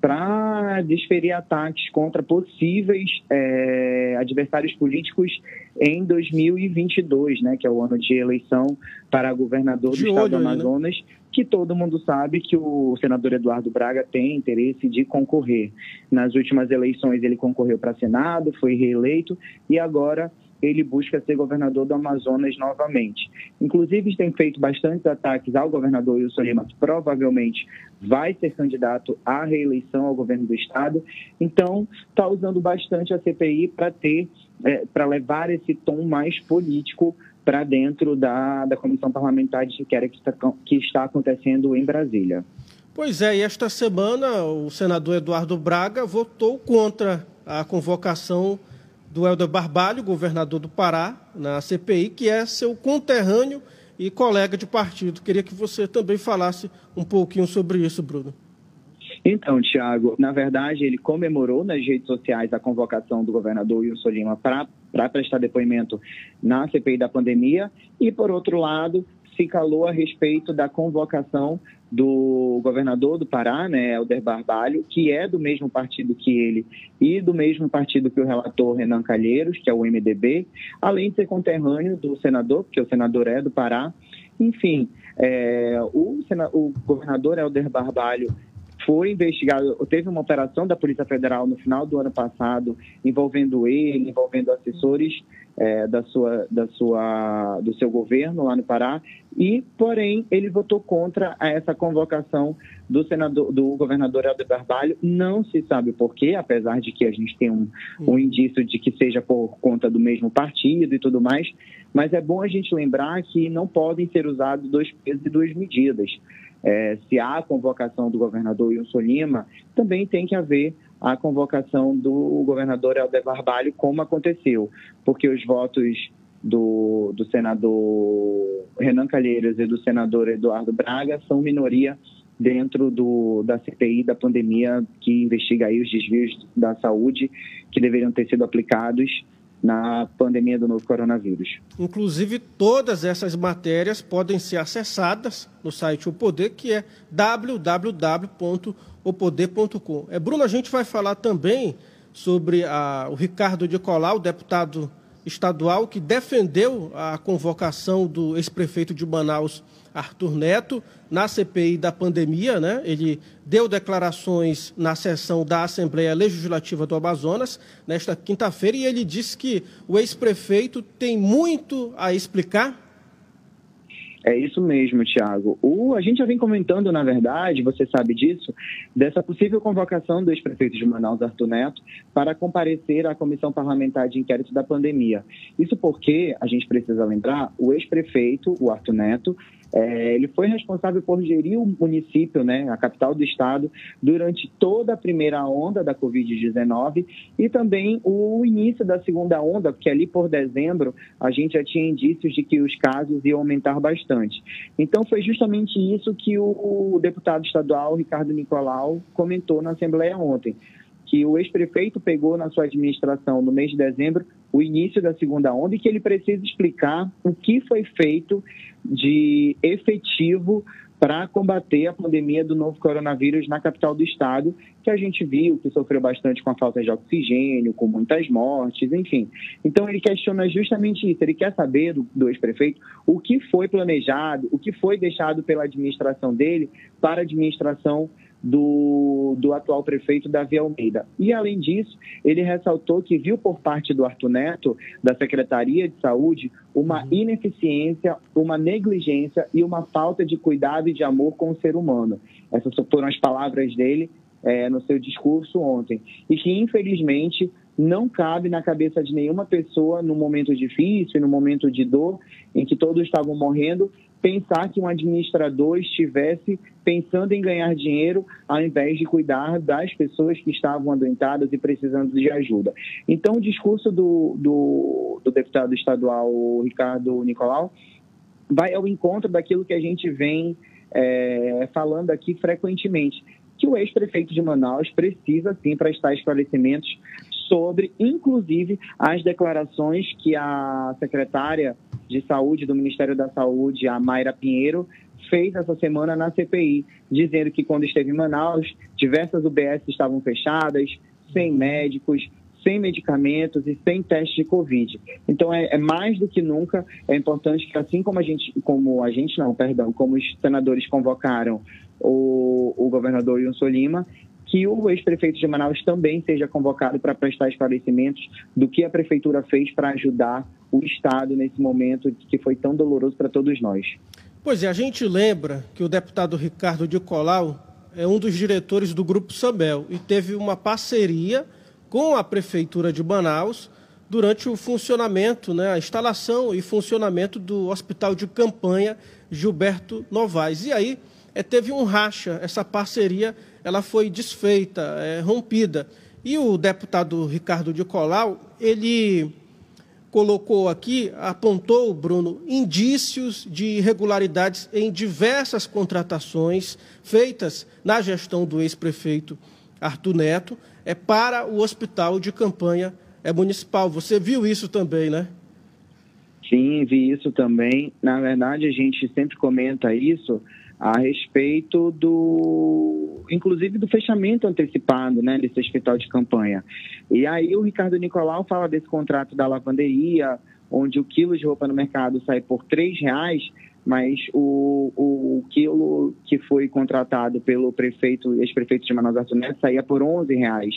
para desferir ataques contra possíveis é, adversários políticos em 2022, né, que é o ano de eleição para governador de do estado do Amazonas, né? que todo mundo sabe que o senador Eduardo Braga tem interesse de concorrer. Nas últimas eleições ele concorreu para Senado, foi reeleito e agora ele busca ser governador do Amazonas novamente. Inclusive, tem feito bastantes ataques ao governador Wilson Lima, que provavelmente vai ser candidato à reeleição ao governo do estado. Então, está usando bastante a CPI para ter, é, para levar esse tom mais político para dentro da, da comissão parlamentar de inquérito que está, que está acontecendo em Brasília. Pois é, e esta semana o senador Eduardo Braga votou contra a convocação do Helder Barbalho, governador do Pará, na CPI, que é seu conterrâneo e colega de partido. Queria que você também falasse um pouquinho sobre isso, Bruno. Então, Tiago, na verdade, ele comemorou nas redes sociais a convocação do governador Wilson Lima para prestar depoimento na CPI da pandemia e, por outro lado, se calou a respeito da convocação do governador do Pará, né, Helder Barbalho, que é do mesmo partido que ele e do mesmo partido que o relator Renan Calheiros, que é o MDB, além de ser conterrâneo do senador, porque o senador é do Pará. Enfim, é, o, o governador Helder Barbalho foi investigado, teve uma operação da Polícia Federal no final do ano passado envolvendo ele, envolvendo assessores é, da sua, da sua, do seu governo lá no Pará e, porém, ele votou contra essa convocação do senador, do governador Helder Barbalho. Não se sabe por quê, apesar de que a gente tem um, um indício de que seja por conta do mesmo partido e tudo mais. Mas é bom a gente lembrar que não podem ser usados dois pesos e duas medidas. É, se há a convocação do governador Wilson Lima, também tem que haver a convocação do governador Helder Barbalho, como aconteceu, porque os votos do, do senador Renan Calheiros e do senador Eduardo Braga são minoria dentro do, da CPI da pandemia que investiga aí os desvios da saúde que deveriam ter sido aplicados na pandemia do novo coronavírus. Inclusive, todas essas matérias podem ser acessadas no site O Poder, que é www.opoder.com. É, Bruno, a gente vai falar também sobre a, o Ricardo de Colau, deputado estadual, que defendeu a convocação do ex-prefeito de Manaus, Arthur Neto, na CPI da pandemia. Né? Ele deu declarações na sessão da Assembleia Legislativa do Amazonas nesta quinta-feira e ele disse que o ex-prefeito tem muito a explicar é isso mesmo, Tiago. A gente já vem comentando, na verdade, você sabe disso, dessa possível convocação do ex-prefeito de Manaus, Arthur Neto, para comparecer à Comissão Parlamentar de Inquérito da Pandemia. Isso porque, a gente precisa lembrar, o ex-prefeito, o Arthur Neto, é, ele foi responsável por gerir o município, né, a capital do estado, durante toda a primeira onda da Covid-19 e também o início da segunda onda, porque ali por dezembro a gente já tinha indícios de que os casos iam aumentar bastante. Então foi justamente isso que o deputado estadual Ricardo Nicolau comentou na Assembleia ontem que o ex-prefeito pegou na sua administração no mês de dezembro o início da segunda onda e que ele precisa explicar o que foi feito de efetivo para combater a pandemia do novo coronavírus na capital do estado, que a gente viu que sofreu bastante com a falta de oxigênio, com muitas mortes, enfim. Então ele questiona justamente isso, ele quer saber do, do ex-prefeito o que foi planejado, o que foi deixado pela administração dele para a administração do, do atual prefeito Davi Almeida. E, além disso, ele ressaltou que viu por parte do Arthur Neto, da Secretaria de Saúde, uma uhum. ineficiência, uma negligência e uma falta de cuidado e de amor com o ser humano. Essas foram as palavras dele é, no seu discurso ontem. E que, infelizmente, não cabe na cabeça de nenhuma pessoa, no momento difícil, no momento de dor, em que todos estavam morrendo, pensar que um administrador estivesse pensando em ganhar dinheiro ao invés de cuidar das pessoas que estavam adoentadas e precisando de ajuda. Então, o discurso do, do, do deputado estadual Ricardo Nicolau vai ao encontro daquilo que a gente vem é, falando aqui frequentemente, que o ex-prefeito de Manaus precisa sim prestar esclarecimentos sobre, inclusive, as declarações que a secretária de Saúde do Ministério da Saúde, a Mayra Pinheiro, fez essa semana na CPI, dizendo que quando esteve em Manaus, diversas UBS estavam fechadas, sem médicos, sem medicamentos e sem teste de Covid. Então, é, é, mais do que nunca, é importante que, assim como a gente, como a gente não, perdão, como os senadores convocaram o, o governador Wilson Lima, que o ex-prefeito de Manaus também seja convocado para prestar esclarecimentos do que a prefeitura fez para ajudar o Estado nesse momento que foi tão doloroso para todos nós. Pois é, a gente lembra que o deputado Ricardo de Colau é um dos diretores do Grupo Sambel e teve uma parceria com a Prefeitura de Manaus durante o funcionamento, né, a instalação e funcionamento do Hospital de Campanha Gilberto Novaes. E aí é, teve um racha, essa parceria ela foi desfeita, é, rompida. E o deputado Ricardo de Colau, ele colocou aqui, apontou, Bruno, indícios de irregularidades em diversas contratações feitas na gestão do ex-prefeito Arthur Neto é para o hospital de campanha é municipal. Você viu isso também, né? Sim, vi isso também. Na verdade, a gente sempre comenta isso a respeito do, inclusive do fechamento antecipado, né, desse hospital de campanha. E aí o Ricardo Nicolau fala desse contrato da lavanderia, onde o quilo de roupa no mercado sai por três reais, mas o, o quilo que foi contratado pelo prefeito, ex-prefeito de Manaus Arthur Neto, saía por 11 reais.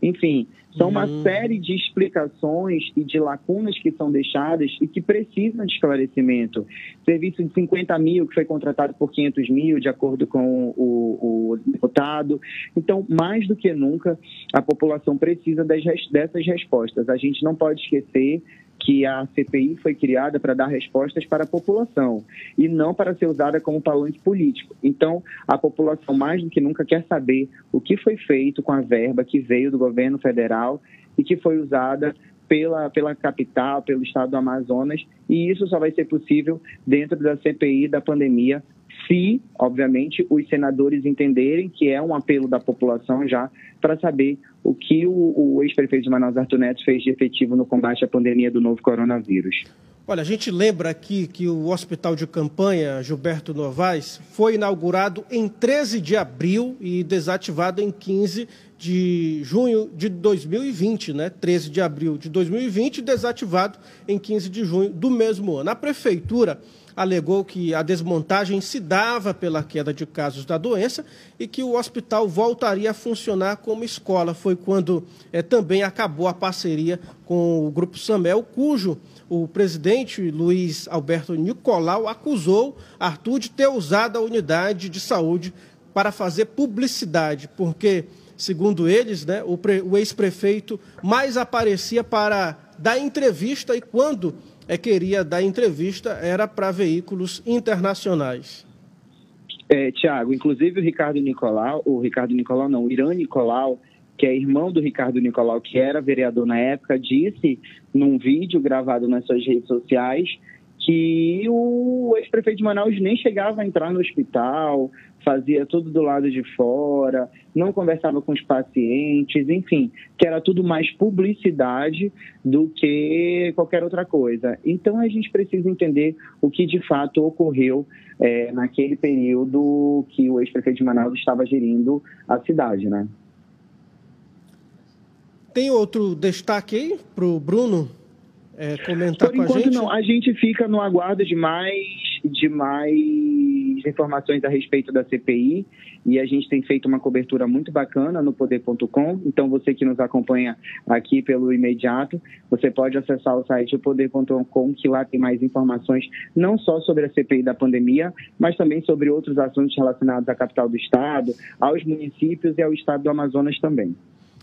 Enfim, são uma hum. série de explicações e de lacunas que são deixadas e que precisam de esclarecimento. Serviço de 50 mil que foi contratado por 500 mil, de acordo com o, o deputado. Então, mais do que nunca, a população precisa das, dessas respostas. A gente não pode esquecer que a CPI foi criada para dar respostas para a população e não para ser usada como palanque político. Então, a população mais do que nunca quer saber o que foi feito com a verba que veio do governo federal e que foi usada pela, pela capital, pelo estado do Amazonas, e isso só vai ser possível dentro da CPI da pandemia se, obviamente, os senadores entenderem que é um apelo da população já para saber o que o, o ex-prefeito de Manaus, Arthur Neto, fez de efetivo no combate à pandemia do novo coronavírus. Olha, a gente lembra aqui que o hospital de campanha Gilberto Novaes foi inaugurado em 13 de abril e desativado em 15 de junho de 2020, né? 13 de abril de 2020 desativado em 15 de junho do mesmo ano. A prefeitura alegou que a desmontagem se dava pela queda de casos da doença e que o hospital voltaria a funcionar como escola. Foi quando é, também acabou a parceria com o Grupo Samel, cujo o presidente Luiz Alberto Nicolau acusou Arthur de ter usado a unidade de saúde para fazer publicidade, porque, segundo eles, né, o, o ex-prefeito mais aparecia para dar entrevista e quando é, queria dar entrevista era para veículos internacionais. É, Tiago, inclusive o Ricardo Nicolau, o Ricardo Nicolau não, o Irã Nicolau, que é irmão do Ricardo Nicolau, que era vereador na época, disse num vídeo gravado nas suas redes sociais que o ex-prefeito de Manaus nem chegava a entrar no hospital, fazia tudo do lado de fora, não conversava com os pacientes, enfim, que era tudo mais publicidade do que qualquer outra coisa. Então a gente precisa entender o que de fato ocorreu é, naquele período que o ex-prefeito de Manaus estava gerindo a cidade, né? Tem outro destaque aí para o Bruno é, comentar Por com enquanto, a gente? não. A gente fica no aguardo de mais, de mais informações a respeito da CPI e a gente tem feito uma cobertura muito bacana no poder.com. Então, você que nos acompanha aqui pelo imediato, você pode acessar o site poder.com, que lá tem mais informações, não só sobre a CPI da pandemia, mas também sobre outros assuntos relacionados à capital do estado, aos municípios e ao estado do Amazonas também.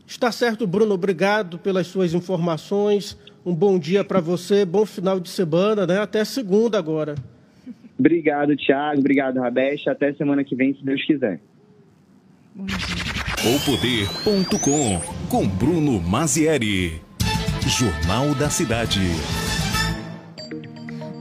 Está certo, Bruno. Obrigado pelas suas informações. Um bom dia para você, bom final de semana, né? Até segunda agora. Obrigado, Thiago. Obrigado, Rabesh. Até semana que vem, se Deus quiser. O Poder.com com Bruno Mazieri. Jornal da Cidade.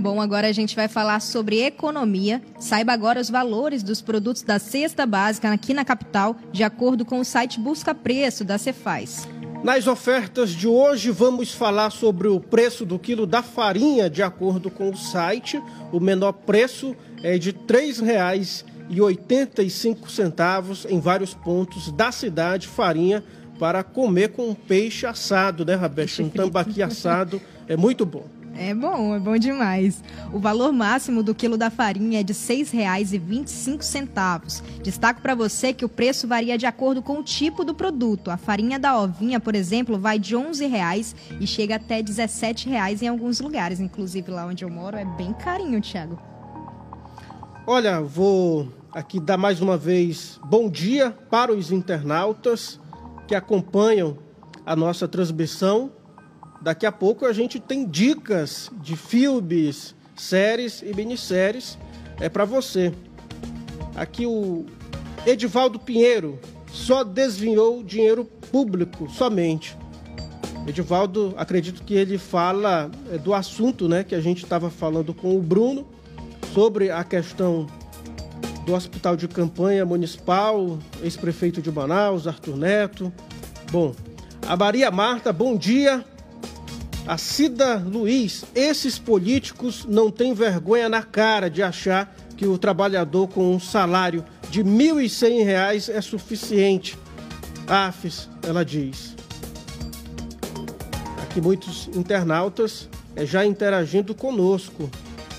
Bom, agora a gente vai falar sobre economia. Saiba agora os valores dos produtos da cesta básica aqui na capital, de acordo com o site Busca Preço da Cefaz. Nas ofertas de hoje, vamos falar sobre o preço do quilo da farinha, de acordo com o site. O menor preço é de R$ 3,85 em vários pontos da cidade. Farinha para comer com peixe assado, né, Rabesh? Um tambaqui assado é muito bom. É bom, é bom demais. O valor máximo do quilo da farinha é de R$ 6,25. Destaco para você que o preço varia de acordo com o tipo do produto. A farinha da ovinha, por exemplo, vai de R$ 11,00 e chega até R$ 17,00 em alguns lugares. Inclusive lá onde eu moro é bem carinho, Thiago. Olha, vou aqui dar mais uma vez bom dia para os internautas que acompanham a nossa transmissão Daqui a pouco a gente tem dicas de filmes, séries e minisséries é para você. Aqui o Edivaldo Pinheiro só desviou dinheiro público somente. Edivaldo, acredito que ele fala é, do assunto, né, que a gente estava falando com o Bruno sobre a questão do Hospital de Campanha Municipal, ex-prefeito de Manaus, Arthur Neto. Bom, a Maria Marta, bom dia. A Cida Luiz, esses políticos não têm vergonha na cara de achar que o trabalhador com um salário de R$ 1.100 é suficiente. AFES, ela diz. Aqui muitos internautas é, já interagindo conosco.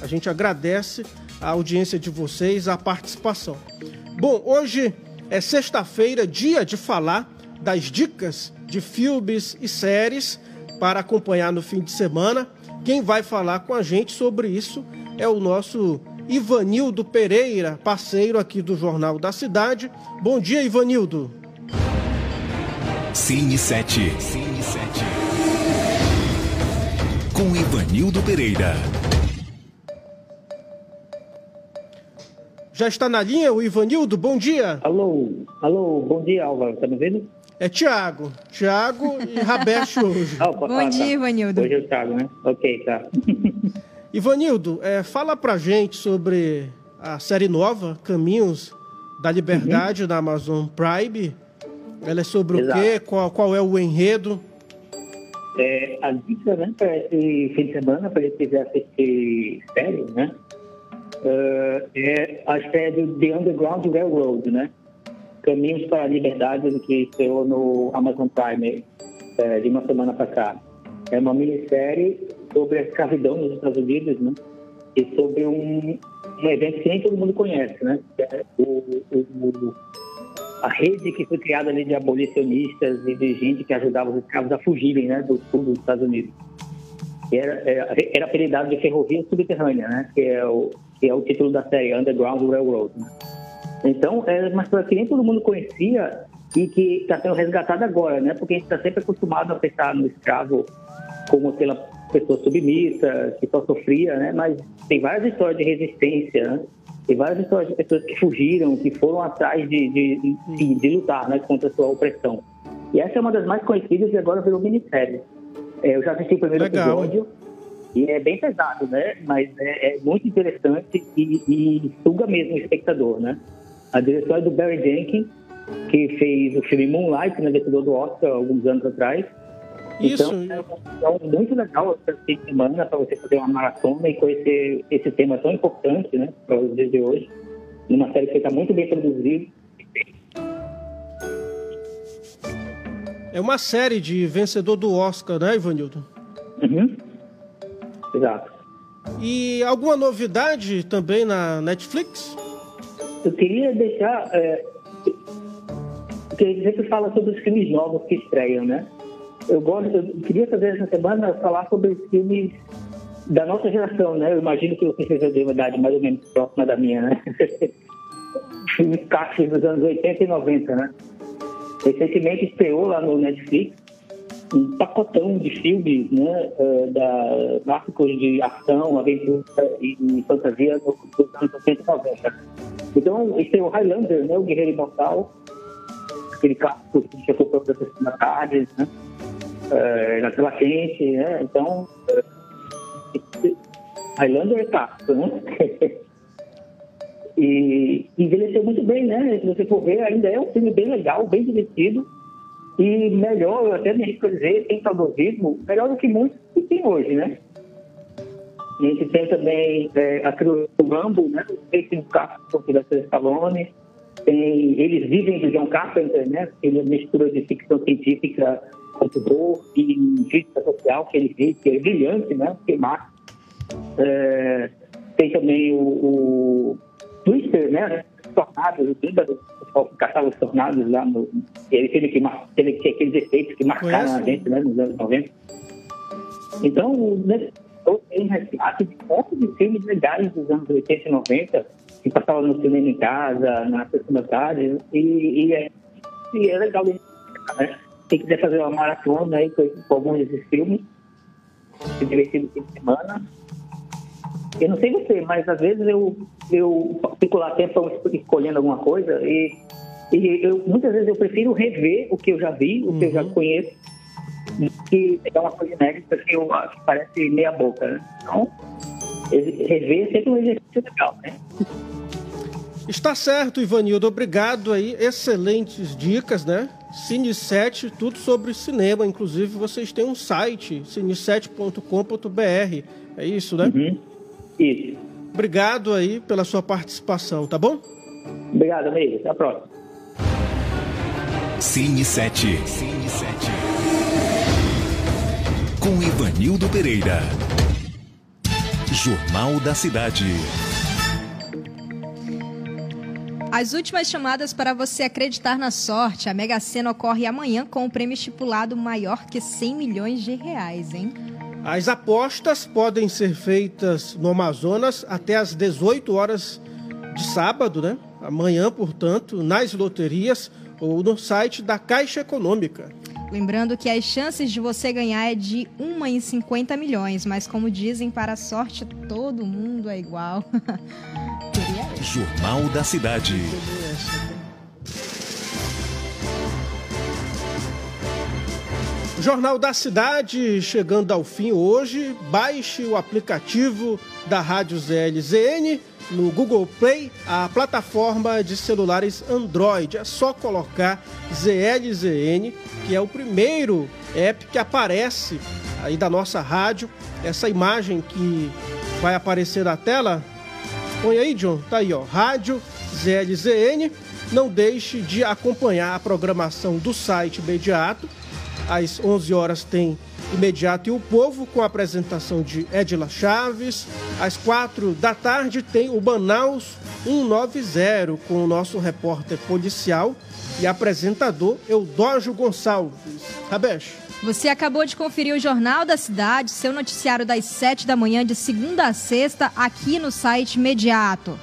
A gente agradece a audiência de vocês, a participação. Bom, hoje é sexta-feira, dia de falar das dicas de filmes e séries para acompanhar no fim de semana. Quem vai falar com a gente sobre isso é o nosso Ivanildo Pereira, parceiro aqui do Jornal da Cidade. Bom dia, Ivanildo. Cine 7. Cine 7. Com Ivanildo Pereira. Já está na linha o Ivanildo? Bom dia. Alô, alô, bom dia, Álvaro. Tá me vendo? É Tiago. Tiago e Rabesh <laughs> hoje. Opa, Bom ah, dia, tá. Ivanildo. Hoje é o Thiago, né? Ok, tá. <laughs> Ivanildo, é, fala pra gente sobre a série nova, Caminhos da Liberdade, uhum. da Amazon Prime. Ela é sobre Exato. o quê? Qual, qual é o enredo? É, a dica, né, para esse fim de semana, para ele quiser assistir série, né? Uh, é a série The Underground Railroad, né? Caminhos para a Liberdade, que estreou no Amazon Prime é, de uma semana para cá. É uma minissérie sobre a escravidão nos Estados Unidos, né? E sobre um, um evento que nem todo mundo conhece, né? É o, o, a rede que foi criada ali de abolicionistas e de gente que ajudava os escravos a fugirem, né? Do sul dos Estados Unidos. Era, era, era apelidado de Ferrovia Subterrânea, né? Que é o, que é o título da série, Underground Railroad. Né? Então, é uma história que nem todo mundo conhecia e que está sendo resgatada agora, né? Porque a gente está sempre acostumado a pensar no escravo como aquela pessoa submissa, que só sofria, né? Mas tem várias histórias de resistência, né? Tem várias histórias de pessoas que fugiram, que foram atrás de, de, de, de lutar né, contra a sua opressão. E essa é uma das mais conhecidas e agora virou minissérie. É, eu já assisti o primeiro Legal. episódio e é bem pesado, né? Mas é, é muito interessante e, e, suga mesmo o espectador, né? A direção é do Barry Jenkins, que fez o filme Moonlight, né, vencedor do Oscar alguns anos atrás. Isso. Então, é, é muito legal essa semana para você fazer uma maratona e conhecer esse tema tão importante, né, para os dias de hoje, numa série que está muito bem produzida. É uma série de vencedor do Oscar, né, Ivanildo? Uhum. Exato. E alguma novidade também na Netflix? Eu queria deixar. É, porque a gente sempre fala sobre os filmes novos que estreiam, né? Eu, gosto, eu queria fazer essa semana falar sobre os filmes da nossa geração, né? Eu imagino que você seja de uma idade mais ou menos próxima da minha, né? <laughs> filmes clássicos dos anos 80 e 90, né? Recentemente estreou lá no Netflix um pacotão de filmes, né? Uh, da clássicos de ação, aventura e, fantasia dos anos 80 e 90. Então, estreou Highlander, né? O Guerreiro Imortal, aquele clássico que foi para da tarde, né? Uh, na tela quente, né? Então, uh, Highlander é clássico, né? <laughs> e envelheceu muito bem, né? Se você for ver, ainda é um filme bem legal, bem divertido e melhor, eu até me arrisco a dizer, tem saudosismo, melhor do que muitos que tem hoje, né? A gente tem também é, a trilogia do Rambo, né? O Castro, da Stallone, tem Eles Vivem de John Carpenter, né? Ele mistura de ficção científica com terror e crítica social que ele fez, que é brilhante, né? Que massa. É, tem também o, o Twister, né? Tornados, lembra do pessoal que caçava os tornados lá no. Ele teve, que, teve que aqueles efeitos que marcaram a gente, né? Nos anos 90. Então, nesse tem resgate de pontos de filmes legais dos anos 80 e 90, que passavam no cinema em casa, na sessão da tarde, e, e, é, e é legal né? Quem quiser fazer uma maratona aí com, com alguns desses filmes, se divertir no fim de semana, eu não sei você, mas às vezes eu, eu fico lá tempo escolhendo alguma coisa e, e eu, muitas vezes eu prefiro rever o que eu já vi, o que eu já uhum. conheço, do que pegar uma coisa inédita que eu acho que parece meia boca. Né? Então, rever é sempre um exercício legal, né? Está certo, Ivanildo. Obrigado aí. Excelentes dicas, né? Cine 7, tudo sobre cinema. Inclusive, vocês têm um site, cine7.com.br. É isso, né? Uhum. Isso. Obrigado aí pela sua participação, tá bom? Obrigado, amigo. Até a próxima. Cine 7. Cine 7. Com Ivanildo Pereira. Jornal da Cidade. As últimas chamadas para você acreditar na sorte. A Mega Sena ocorre amanhã com o prêmio estipulado maior que 100 milhões de reais, hein? As apostas podem ser feitas no Amazonas até às 18 horas de sábado, né? Amanhã, portanto, nas loterias ou no site da Caixa Econômica. Lembrando que as chances de você ganhar é de 1 em 50 milhões, mas como dizem, para a sorte todo mundo é igual. <laughs> Jornal da Cidade. Jornal da Cidade chegando ao fim hoje. Baixe o aplicativo da Rádio ZLZN no Google Play a plataforma de celulares Android. É só colocar ZLZN, que é o primeiro app que aparece aí da nossa rádio. Essa imagem que vai aparecer na tela. Põe aí, John. Tá aí, ó. Rádio ZLZN. Não deixe de acompanhar a programação do site imediato. Às 11 horas tem Imediato e o Povo com a apresentação de Edila Chaves. Às 4 da tarde tem o Manaus 190 com o nosso repórter policial e apresentador Eudógio Gonçalves. Rabesh. Você acabou de conferir o Jornal da Cidade, seu noticiário das 7 da manhã de segunda a sexta, aqui no site Imediato.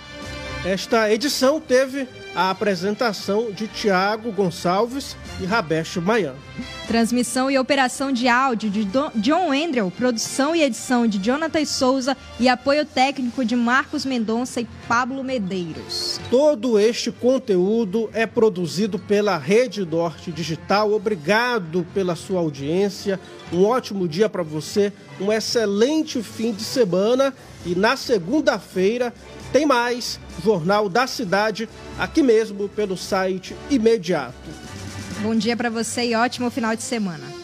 Esta edição teve a apresentação de Tiago Gonçalves e Rabesh Maian. Transmissão e operação de áudio de John Wendrell, produção e edição de Jonathan Souza e apoio técnico de Marcos Mendonça e Pablo Medeiros. Todo este conteúdo é produzido pela Rede Norte Digital. Obrigado pela sua audiência. Um ótimo dia para você, um excelente fim de semana e na segunda-feira tem mais Jornal da Cidade, aqui mesmo pelo site imediato. Bom dia para você e ótimo final de semana.